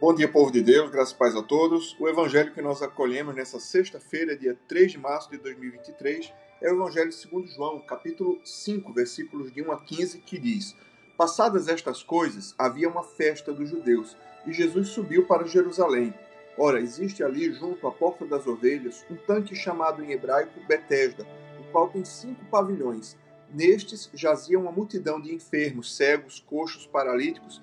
Bom dia, povo de Deus, graças e paz a todos. O evangelho que nós acolhemos nessa sexta-feira, dia 3 de março de 2023, é o evangelho segundo João, capítulo 5, versículos de 1 a 15, que diz: Passadas estas coisas, havia uma festa dos judeus, e Jesus subiu para Jerusalém. Ora, existe ali, junto à porta das ovelhas, um tanque chamado em hebraico Betesda, o qual tem cinco pavilhões. Nestes jazia uma multidão de enfermos, cegos, coxos, paralíticos,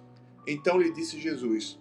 Então lhe disse Jesus: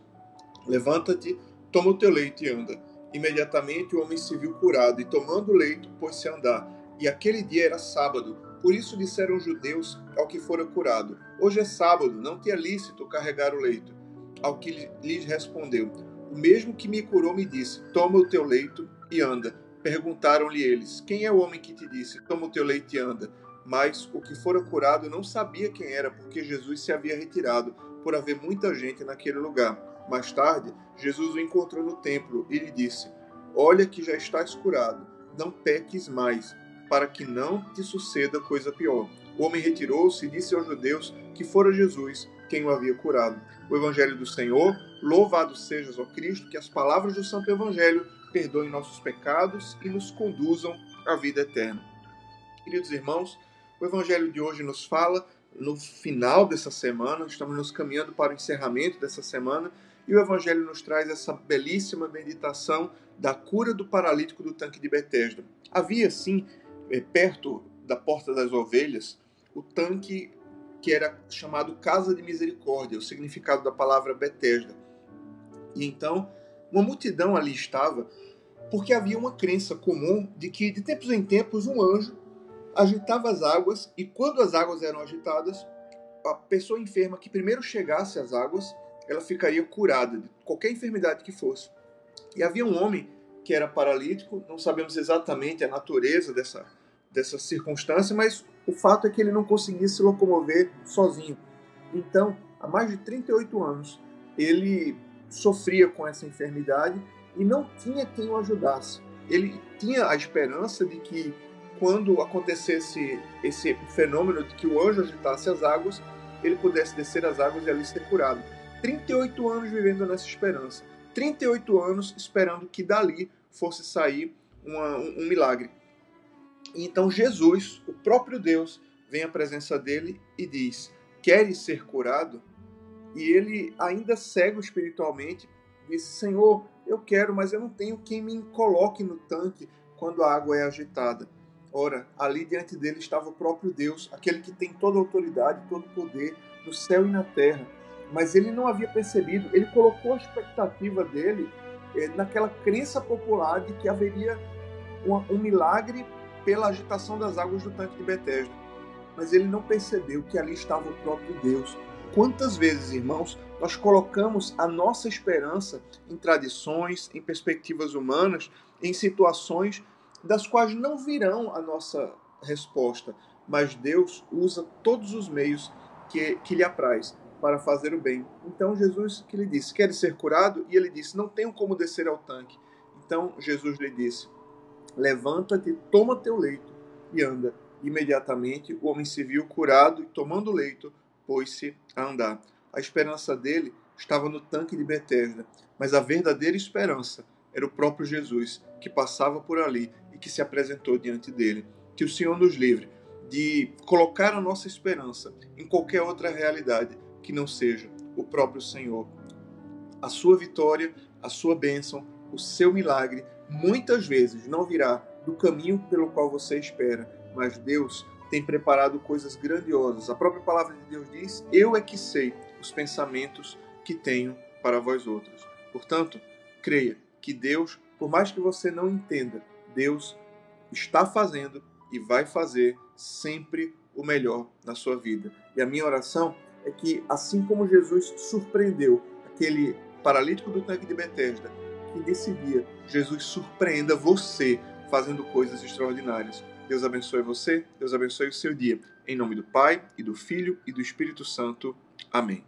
Levanta-te, toma o teu leito e anda. Imediatamente o homem se viu curado e, tomando o leito, pôs-se a andar. E aquele dia era sábado, por isso disseram os judeus ao que fora curado: Hoje é sábado, não te é lícito carregar o leito. Ao que lhes respondeu: O mesmo que me curou me disse: Toma o teu leito e anda. Perguntaram-lhe eles: Quem é o homem que te disse: Toma o teu leito e anda? Mas o que fora curado não sabia quem era, porque Jesus se havia retirado por haver muita gente naquele lugar. Mais tarde, Jesus o encontrou no templo e lhe disse: Olha que já estás curado, não peques mais, para que não te suceda coisa pior. O homem retirou-se e disse aos judeus que fora Jesus quem o havia curado. O Evangelho do Senhor, louvado sejas, ó Cristo, que as palavras do Santo Evangelho perdoem nossos pecados e nos conduzam à vida eterna. Queridos irmãos, o Evangelho de hoje nos fala no final dessa semana, estamos nos caminhando para o encerramento dessa semana, e o Evangelho nos traz essa belíssima meditação da cura do paralítico do tanque de Betesda. Havia, sim, é, perto da Porta das Ovelhas, o tanque que era chamado Casa de Misericórdia, o significado da palavra Betesda. E então, uma multidão ali estava, porque havia uma crença comum de que, de tempos em tempos, um anjo agitava as águas e quando as águas eram agitadas, a pessoa enferma que primeiro chegasse às águas, ela ficaria curada de qualquer enfermidade que fosse. E havia um homem que era paralítico, não sabemos exatamente a natureza dessa, dessa circunstância, mas o fato é que ele não conseguia se locomover sozinho. Então, há mais de 38 anos, ele sofria com essa enfermidade e não tinha quem o ajudasse. Ele tinha a esperança de que quando acontecesse esse fenômeno de que o anjo agitasse as águas, ele pudesse descer as águas e ali ser curado. 38 anos vivendo nessa esperança. 38 anos esperando que dali fosse sair uma, um, um milagre. E então Jesus, o próprio Deus, vem à presença dele e diz: Queres ser curado? E ele, ainda cego espiritualmente, disse: Senhor, eu quero, mas eu não tenho quem me coloque no tanque quando a água é agitada. Ora, ali diante dele estava o próprio Deus, aquele que tem toda a autoridade, todo o poder no céu e na terra. Mas ele não havia percebido, ele colocou a expectativa dele eh, naquela crença popular de que haveria um, um milagre pela agitação das águas do tanque de Betesda. Mas ele não percebeu que ali estava o próprio Deus. Quantas vezes, irmãos, nós colocamos a nossa esperança em tradições, em perspectivas humanas, em situações das quais não virão a nossa resposta, mas Deus usa todos os meios que, que lhe apraz para fazer o bem. Então Jesus que lhe disse, quer ser curado? E ele disse, não tenho como descer ao tanque. Então Jesus lhe disse, levanta-te, toma teu leito e anda. Imediatamente o homem se viu curado e tomando o leito, pôs-se a andar. A esperança dele estava no tanque de Betesda, mas a verdadeira esperança era o próprio Jesus que passava por ali que se apresentou diante dele. Que o Senhor nos livre de colocar a nossa esperança em qualquer outra realidade que não seja o próprio Senhor. A sua vitória, a sua bênção, o seu milagre, muitas vezes não virá do caminho pelo qual você espera, mas Deus tem preparado coisas grandiosas. A própria palavra de Deus diz: Eu é que sei os pensamentos que tenho para vós outros. Portanto, creia que Deus, por mais que você não entenda, Deus está fazendo e vai fazer sempre o melhor na sua vida. E a minha oração é que, assim como Jesus surpreendeu aquele paralítico do tanque de Betesda, que nesse dia Jesus surpreenda você fazendo coisas extraordinárias. Deus abençoe você, Deus abençoe o seu dia. Em nome do Pai, e do Filho e do Espírito Santo. Amém.